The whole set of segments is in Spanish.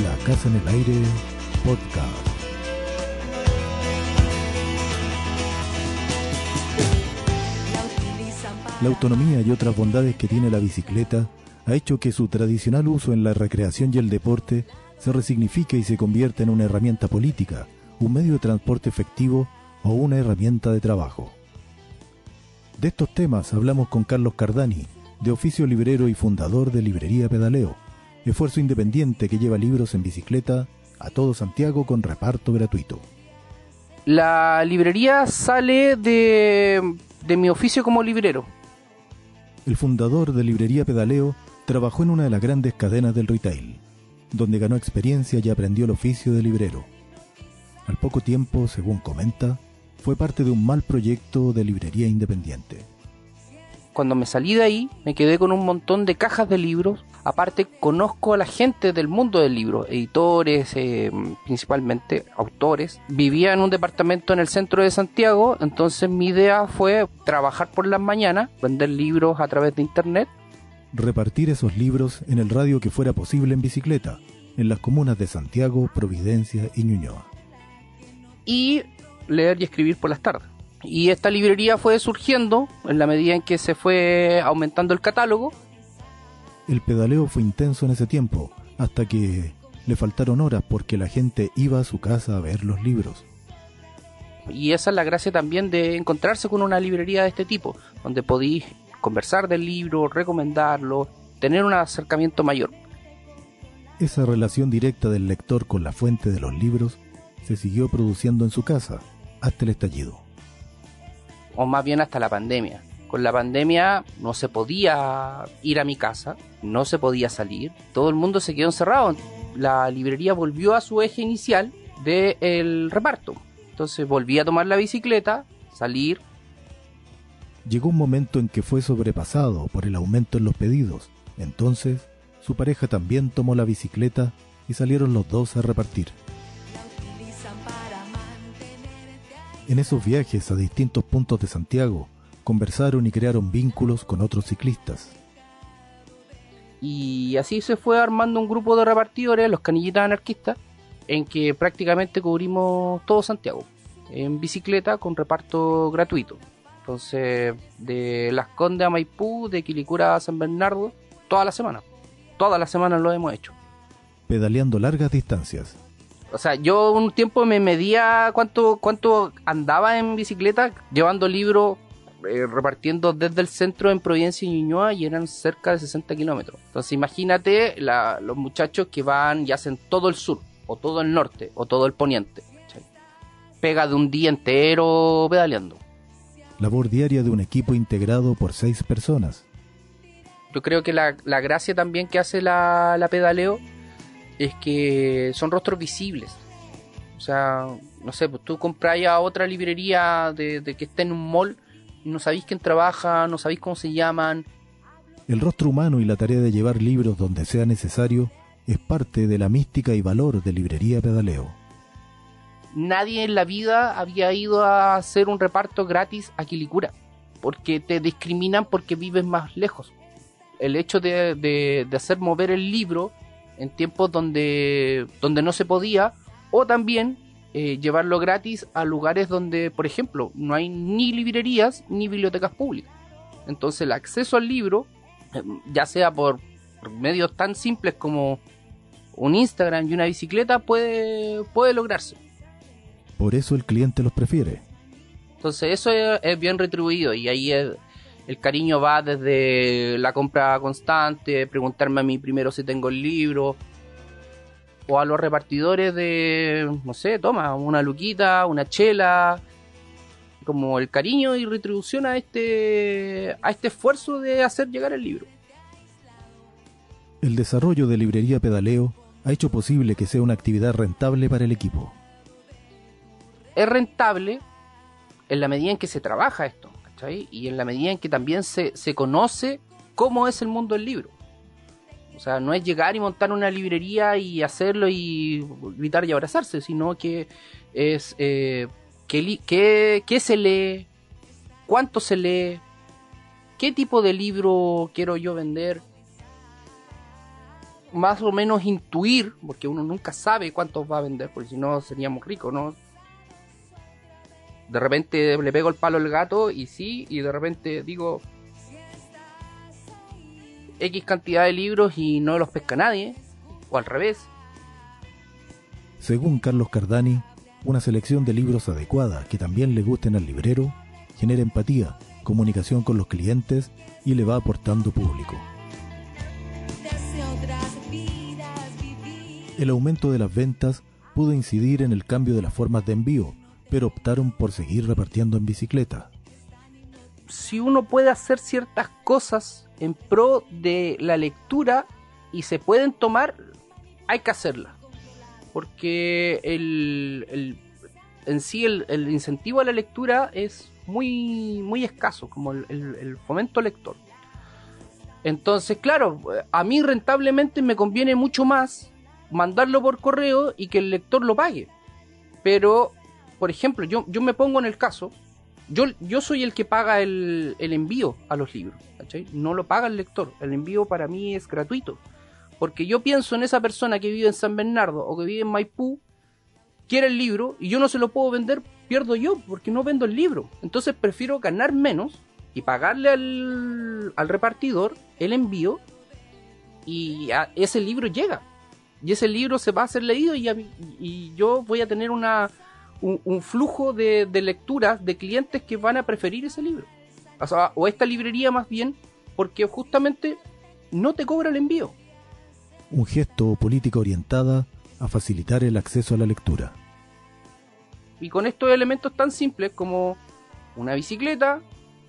La Casa en el Aire Podcast. La autonomía y otras bondades que tiene la bicicleta ha hecho que su tradicional uso en la recreación y el deporte se resignifique y se convierta en una herramienta política, un medio de transporte efectivo o una herramienta de trabajo. De estos temas hablamos con Carlos Cardani, de oficio librero y fundador de Librería Pedaleo, esfuerzo independiente que lleva libros en bicicleta a todo Santiago con reparto gratuito. La librería sale de, de mi oficio como librero. El fundador de Librería Pedaleo trabajó en una de las grandes cadenas del retail, donde ganó experiencia y aprendió el oficio de librero. Al poco tiempo, según comenta, fue parte de un mal proyecto de librería independiente. Cuando me salí de ahí, me quedé con un montón de cajas de libros. Aparte, conozco a la gente del mundo del libro, editores, eh, principalmente autores. Vivía en un departamento en el centro de Santiago, entonces mi idea fue trabajar por las mañanas, vender libros a través de internet. Repartir esos libros en el radio que fuera posible en bicicleta, en las comunas de Santiago, Providencia y Ñuñoa. Y leer y escribir por las tardes. Y esta librería fue surgiendo en la medida en que se fue aumentando el catálogo. El pedaleo fue intenso en ese tiempo, hasta que le faltaron horas porque la gente iba a su casa a ver los libros. Y esa es la gracia también de encontrarse con una librería de este tipo, donde podéis conversar del libro, recomendarlo, tener un acercamiento mayor. Esa relación directa del lector con la fuente de los libros se siguió produciendo en su casa hasta el estallido. O más bien hasta la pandemia. Con la pandemia no se podía ir a mi casa, no se podía salir, todo el mundo se quedó encerrado. La librería volvió a su eje inicial del reparto. Entonces volví a tomar la bicicleta, salir. Llegó un momento en que fue sobrepasado por el aumento en los pedidos. Entonces, su pareja también tomó la bicicleta y salieron los dos a repartir. En esos viajes a distintos puntos de Santiago, conversaron y crearon vínculos con otros ciclistas. Y así se fue armando un grupo de repartidores, los canillitas anarquistas, en que prácticamente cubrimos todo Santiago, en bicicleta con reparto gratuito. Entonces, de Las Condes a Maipú, de Quilicura a San Bernardo, toda la semana. Todas las semanas lo hemos hecho. Pedaleando largas distancias. O sea, yo un tiempo me medía cuánto, cuánto andaba en bicicleta, llevando libros, eh, repartiendo desde el centro en Providencia y Ñuñoa y eran cerca de 60 kilómetros. Entonces imagínate la, los muchachos que van y hacen todo el sur, o todo el norte, o todo el poniente. ¿cachai? Pega de un día entero pedaleando. Labor diaria de un equipo integrado por seis personas. Yo creo que la, la gracia también que hace la, la pedaleo es que son rostros visibles. O sea, no sé, pues tú compras a otra librería de, de que esté en un mall y no sabéis quién trabaja, no sabéis cómo se llaman. El rostro humano y la tarea de llevar libros donde sea necesario es parte de la mística y valor de Librería Pedaleo. Nadie en la vida había ido a hacer un reparto gratis a Quilicura, porque te discriminan porque vives más lejos. El hecho de, de, de hacer mover el libro en tiempos donde, donde no se podía, o también eh, llevarlo gratis a lugares donde, por ejemplo, no hay ni librerías ni bibliotecas públicas. Entonces el acceso al libro, eh, ya sea por, por, medios tan simples como un Instagram y una bicicleta, puede, puede lograrse. Por eso el cliente los prefiere. Entonces eso es, es bien retribuido y ahí es, el cariño va desde la compra constante, preguntarme a mí primero si tengo el libro, o a los repartidores de, no sé, toma, una luquita, una chela, como el cariño y retribución a este, a este esfuerzo de hacer llegar el libro. El desarrollo de Librería Pedaleo ha hecho posible que sea una actividad rentable para el equipo. Es rentable en la medida en que se trabaja esto. Y en la medida en que también se, se conoce cómo es el mundo del libro. O sea, no es llegar y montar una librería y hacerlo y gritar y abrazarse, sino que es eh, qué, qué, qué se lee, cuánto se lee, qué tipo de libro quiero yo vender. más o menos intuir, porque uno nunca sabe cuántos va a vender, porque si no seríamos ricos, ¿no? De repente le pego el palo al gato y sí, y de repente digo X cantidad de libros y no los pesca nadie, o al revés. Según Carlos Cardani, una selección de libros adecuada que también le gusten al librero genera empatía, comunicación con los clientes y le va aportando público. El aumento de las ventas pudo incidir en el cambio de las formas de envío, pero optaron por seguir repartiendo en bicicleta. Si uno puede hacer ciertas cosas en pro de la lectura y se pueden tomar, hay que hacerlas. Porque el, en sí el, incentivo a la lectura es muy, muy escaso, como el, el fomento lector. Entonces, claro, a mí rentablemente me conviene mucho más mandarlo por correo y que el lector lo pague. Pero, por ejemplo, yo, yo me pongo en el caso, yo, yo soy el que paga el, envío a los libros, No lo paga el lector, el envío para mí es gratuito. Porque yo pienso en esa persona que vive en San Bernardo o que vive en Maipú, quiere el libro y yo no se lo puedo vender, pierdo yo porque no vendo el libro. Entonces prefiero ganar menos y pagarle al, al repartidor el envío y ese libro llega y ese libro se va a ser leído y, yo voy a tener una, un, flujo de, lecturas de clientes que van a preferir ese libro. O, esta librería más bien, porque justamente no te cobra el envío. Un gesto política orientada a facilitar el acceso a la lectura. Y con estos elementos tan simples como una bicicleta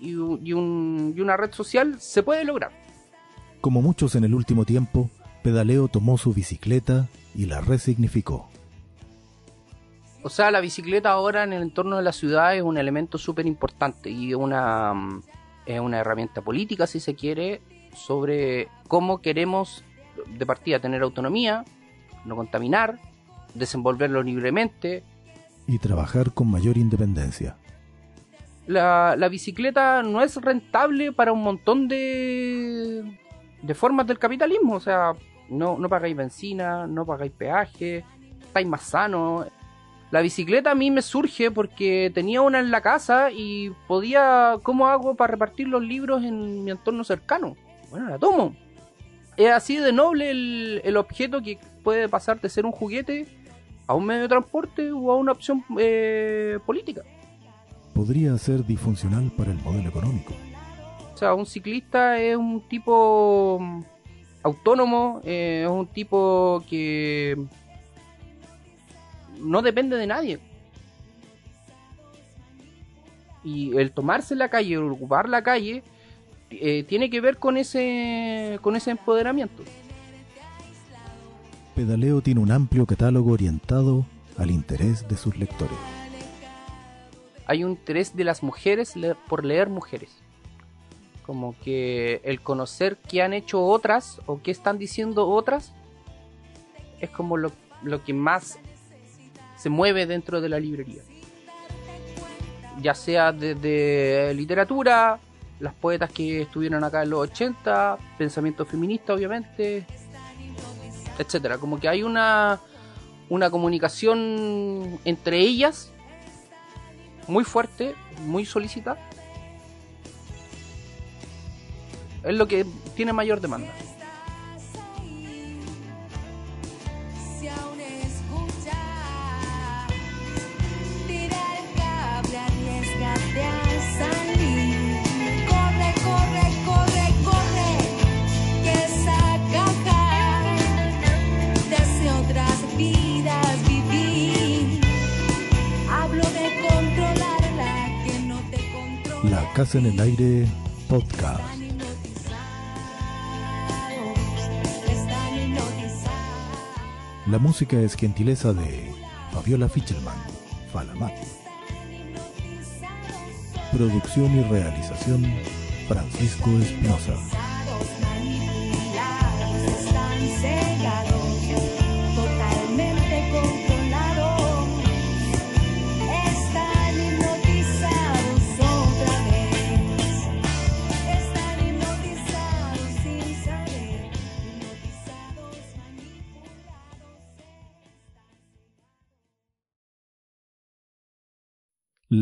y, y una red social se puede lograr. Como muchos en el último tiempo, Pedaleo tomó su bicicleta y la resignificó. O sea, la bicicleta ahora en el entorno de la ciudad es un elemento súper importante y una, mm, es una herramienta política, si se quiere, sobre cómo queremos de partida tener autonomía, no contaminar, desenvolverlo libremente. Y trabajar con mayor independencia. La, la bicicleta no es rentable para un montón de, de formas del capitalismo. O sea, no, no pagáis benzina, no pagáis peaje, estáis más sanos. La bicicleta a mí me surge porque tenía una en la casa y podía, ¿cómo hago para repartir los libros en mi entorno cercano? Bueno, la tomo. Es así de noble el, objeto que puede pasar de ser un juguete a un medio de transporte o a una opción eh, política. Podría ser disfuncional para el modelo económico. O sea, un ciclista es un tipo autónomo, eh, es un tipo que no depende de nadie. Y el tomarse la calle, el ocupar la calle, eh, tiene que ver con ese, con ese empoderamiento. Pedaleo tiene un amplio catálogo orientado al interés de sus lectores. Hay un interés de las mujeres por leer mujeres como que el conocer qué han hecho otras o qué están diciendo otras es como lo, que más se mueve dentro de la librería. Ya sea desde literatura, las poetas que estuvieron acá en los 80, pensamiento feminista obviamente, etcétera. Como que hay una, una comunicación entre ellas muy fuerte, muy solicitada es lo que tiene mayor demanda. Casa en el Aire Podcast. La música es gentileza de Fabiola Fichelman, Falamat. Producción y realización, Francisco Espinosa.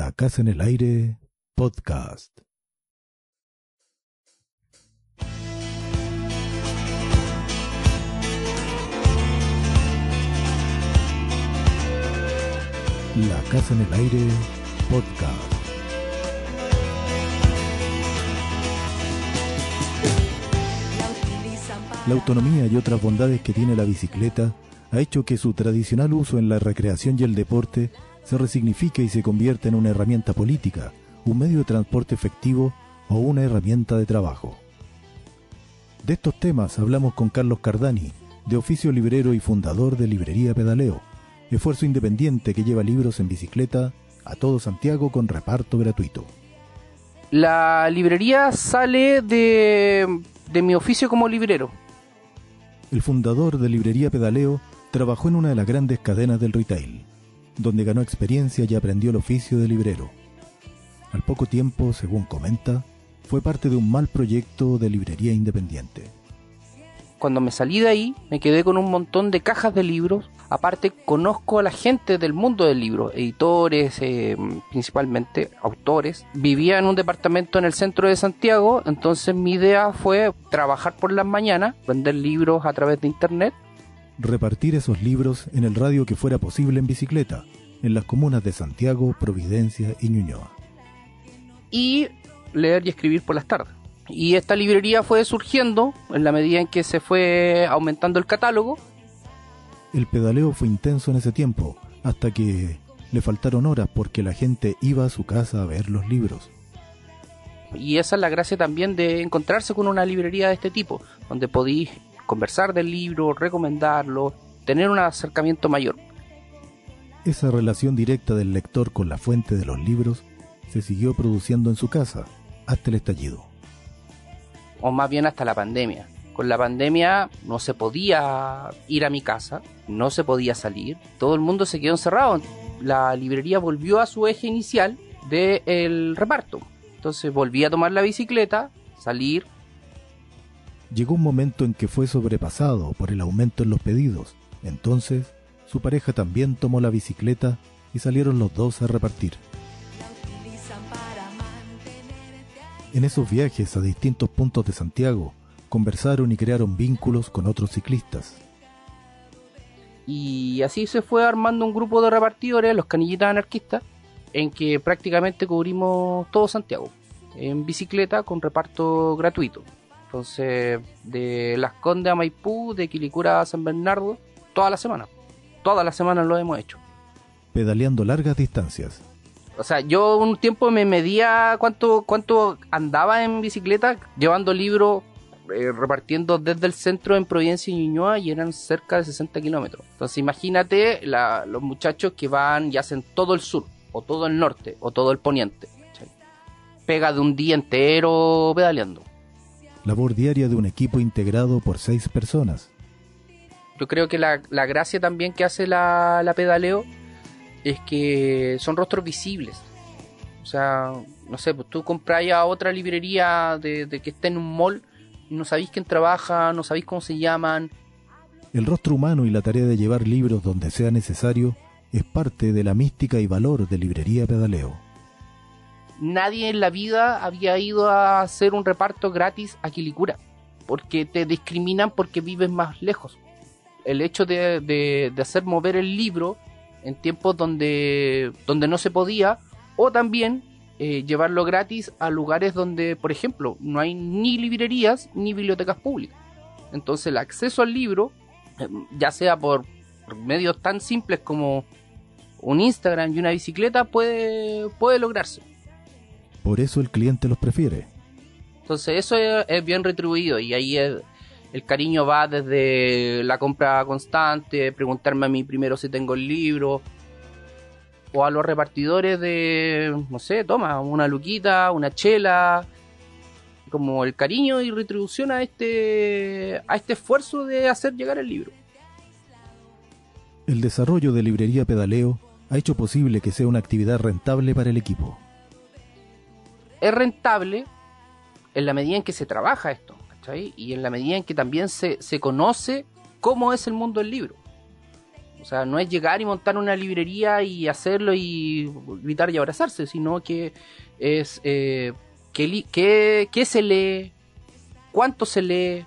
La Casa en el Aire Podcast. La Casa en el Aire Podcast. La autonomía y otras bondades que tiene la bicicleta ha hecho que su tradicional uso en la recreación y el deporte se resignifique y se convierta en una herramienta política, un medio de transporte efectivo o una herramienta de trabajo. De estos temas hablamos con Carlos Cardani, de oficio librero y fundador de Librería Pedaleo, esfuerzo independiente que lleva libros en bicicleta a todo Santiago con reparto gratuito. La librería sale de, de mi oficio como librero. El fundador de Librería Pedaleo trabajó en una de las grandes cadenas del retail, donde ganó experiencia y aprendió el oficio de librero. Al poco tiempo, según comenta, fue parte de un mal proyecto de librería independiente. Cuando me salí de ahí, me quedé con un montón de cajas de libros. Aparte, conozco a la gente del mundo del libro, editores, eh, principalmente autores. Vivía en un departamento en el centro de Santiago, entonces mi idea fue trabajar por las mañanas, vender libros a través de internet repartir esos libros en el radio que fuera posible en bicicleta, en las comunas de Santiago, Providencia y Ñuñoa. Y leer y escribir por las tardes. Y esta librería fue surgiendo en la medida en que se fue aumentando el catálogo. El pedaleo fue intenso en ese tiempo, hasta que le faltaron horas porque la gente iba a su casa a ver los libros. Y esa es la gracia también de encontrarse con una librería de este tipo, donde podéis conversar del libro, recomendarlo, tener un acercamiento mayor. Esa relación directa del lector con la fuente de los libros se siguió produciendo en su casa hasta el estallido. O más bien hasta la pandemia. Con la pandemia no se podía ir a mi casa, no se podía salir, todo el mundo se quedó encerrado. La librería volvió a su eje inicial del reparto. Entonces volví a tomar la bicicleta, salir, llegó un momento en que fue sobrepasado por el aumento en los pedidos. Entonces, su pareja también tomó la bicicleta y salieron los dos a repartir. En esos viajes a distintos puntos de Santiago, conversaron y crearon vínculos con otros ciclistas. Y así se fue armando un grupo de repartidores, los canillitas anarquistas, en que prácticamente cubrimos todo Santiago, en bicicleta con reparto gratuito. Entonces, de Las Condes a Maipú, de Quilicura a San Bernardo, toda la semana. Todas las semanas lo hemos hecho. Pedaleando largas distancias. O sea, yo un tiempo me medía cuánto, cuánto andaba en bicicleta, llevando libros, eh, repartiendo desde el centro en Providencia y Ñuñoa, y eran cerca de 60 kilómetros. Entonces, imagínate los muchachos que van y hacen todo el sur, o todo el norte, o todo el poniente. Pega de un día entero pedaleando labor diaria de un equipo integrado por seis personas. Yo creo que la, gracia también que hace la, pedaleo es que son rostros visibles. O sea, no sé, pues tú compras a otra librería de, de que esté en un mall y no sabéis quién trabaja, no sabéis cómo se llaman. El rostro humano y la tarea de llevar libros donde sea necesario es parte de la mística y valor de Librería Pedaleo nadie en la vida había ido a hacer un reparto gratis a Quilicura, porque te discriminan porque vives más lejos. El hecho de, hacer mover el libro en tiempos donde, donde no se podía, o también eh, llevarlo gratis a lugares donde, por ejemplo, no hay ni librerías ni bibliotecas públicas. Entonces el acceso al libro, eh, ya sea por, por medios tan simples como un Instagram y una bicicleta, puede, puede lograrse. Por eso el cliente los prefiere. Entonces eso es, bien retribuido y ahí el cariño va desde la compra constante, preguntarme a mí primero si tengo el libro, o a los repartidores de, no sé, toma, una luquita, una chela, como el cariño y retribución a este, a este esfuerzo de hacer llegar el libro. El desarrollo de Librería Pedaleo ha hecho posible que sea una actividad rentable para el equipo es rentable en la medida en que se trabaja esto, ¿cachai? Y en la medida en que también se, se conoce cómo es el mundo del libro. O sea, no es llegar y montar una librería y hacerlo y gritar y abrazarse, sino que es eh, qué, qué, qué se lee, cuánto se lee,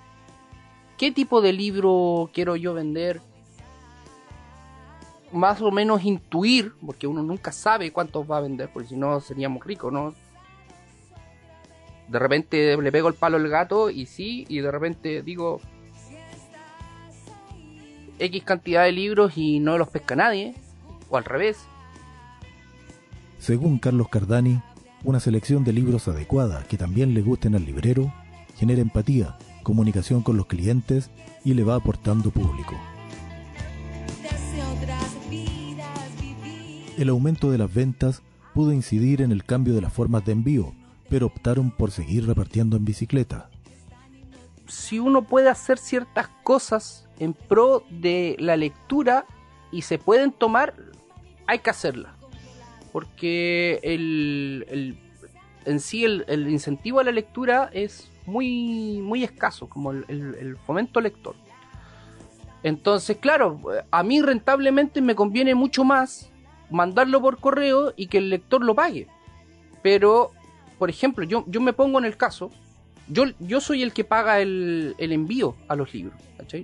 qué tipo de libro quiero yo vender, más o menos intuir, porque uno nunca sabe cuántos va a vender, porque si no seríamos ricos, ¿no? De repente le pego el palo al gato y sí, y de repente digo X cantidad de libros y no los pesca nadie, o al revés. Según Carlos Cardani, una selección de libros adecuada que también le gusten al librero genera empatía, comunicación con los clientes y le va aportando público. El aumento de las ventas pudo incidir en el cambio de las formas de envío, pero optaron por seguir repartiendo en bicicleta. Si uno puede hacer ciertas cosas en pro de la lectura y se pueden tomar, hay que hacerlas. Porque el, en sí el, incentivo a la lectura es muy, muy escaso, como el, el fomento lector. Entonces, claro, a mí rentablemente me conviene mucho más mandarlo por correo y que el lector lo pague. Pero, por ejemplo, yo, yo me pongo en el caso, yo, yo soy el que paga el, envío a los libros,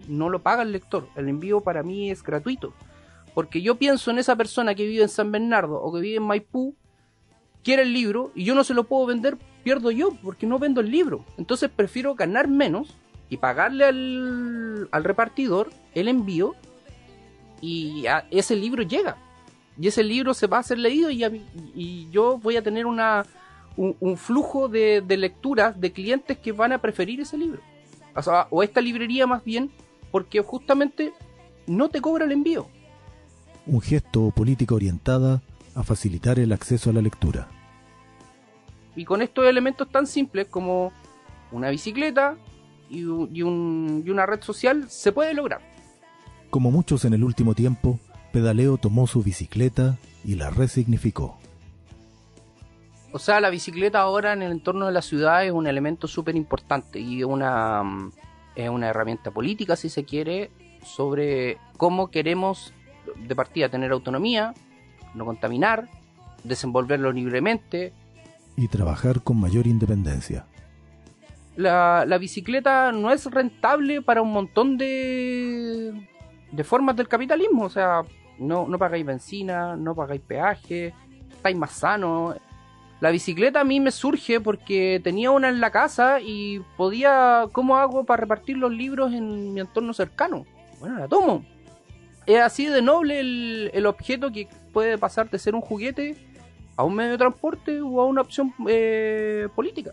No lo paga el lector, el envío para mí es gratuito. Porque yo pienso en esa persona que vive en San Bernardo o que vive en Maipú, quiere el libro y yo no se lo puedo vender, pierdo yo porque no vendo el libro. Entonces prefiero ganar menos y pagarle al, al repartidor el envío y ese libro llega y ese libro se va a ser leído y, y yo voy a tener una, un, flujo de, lecturas de clientes que van a preferir ese libro. O, esta librería más bien, porque justamente no te cobra el envío. Un gesto política orientada a facilitar el acceso a la lectura. Y con estos elementos tan simples como una bicicleta y, y, un, y una red social se puede lograr. Como muchos en el último tiempo, Pedaleo tomó su bicicleta y la resignificó. O sea, la bicicleta ahora en el entorno de la ciudad es un elemento súper importante y una, mm, es una herramienta política, si se quiere, sobre cómo queremos de partida tener autonomía, no contaminar, desenvolverlo libremente. Y trabajar con mayor independencia. La, la bicicleta no es rentable para un montón de, de formas del capitalismo. O sea, no, no pagáis benzina, no pagáis peaje, estáis más sanos. La bicicleta a mí me surge porque tenía una en la casa y podía, ¿cómo hago para repartir los libros en mi entorno cercano? Bueno, la tomo. Es así de noble el, objeto que puede pasar de ser un juguete a un medio de transporte o a una opción eh, política.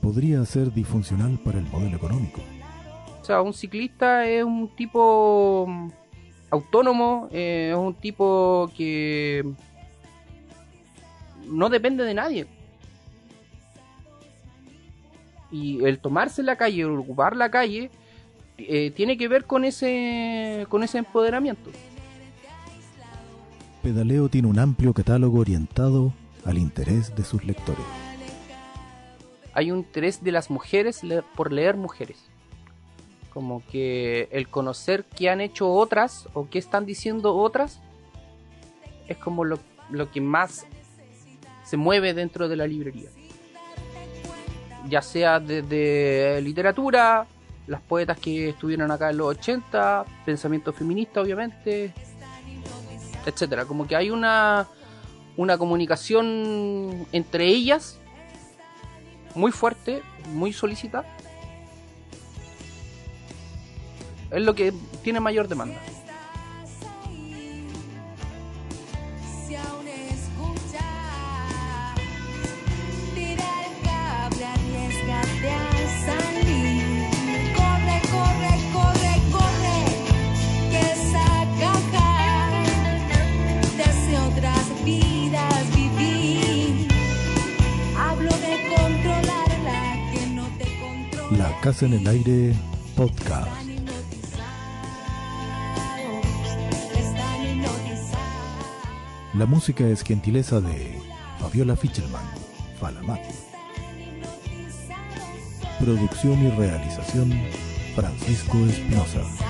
Podría ser disfuncional para el modelo económico. O sea, un ciclista es un tipo autónomo, eh, es un tipo que no depende de nadie. Y el tomarse la calle, el ocupar la calle, eh, tiene que ver con ese, con ese empoderamiento. Pedaleo tiene un amplio catálogo orientado al interés de sus lectores. Hay un interés de las mujeres por leer mujeres como que el conocer qué han hecho otras o qué están diciendo otras es como lo, que más se mueve dentro de la librería. Ya sea desde literatura, las poetas que estuvieron acá en los 80, pensamiento feminista obviamente, etcétera. Como que hay una, una comunicación entre ellas muy fuerte, muy solicitada es lo que tiene mayor demanda. En el Aire Podcast. La música es gentileza de Fabiola Fichelman, Falamat. Producción y realización, Francisco Espinosa.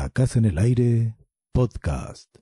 La Casa en el Aire Podcast.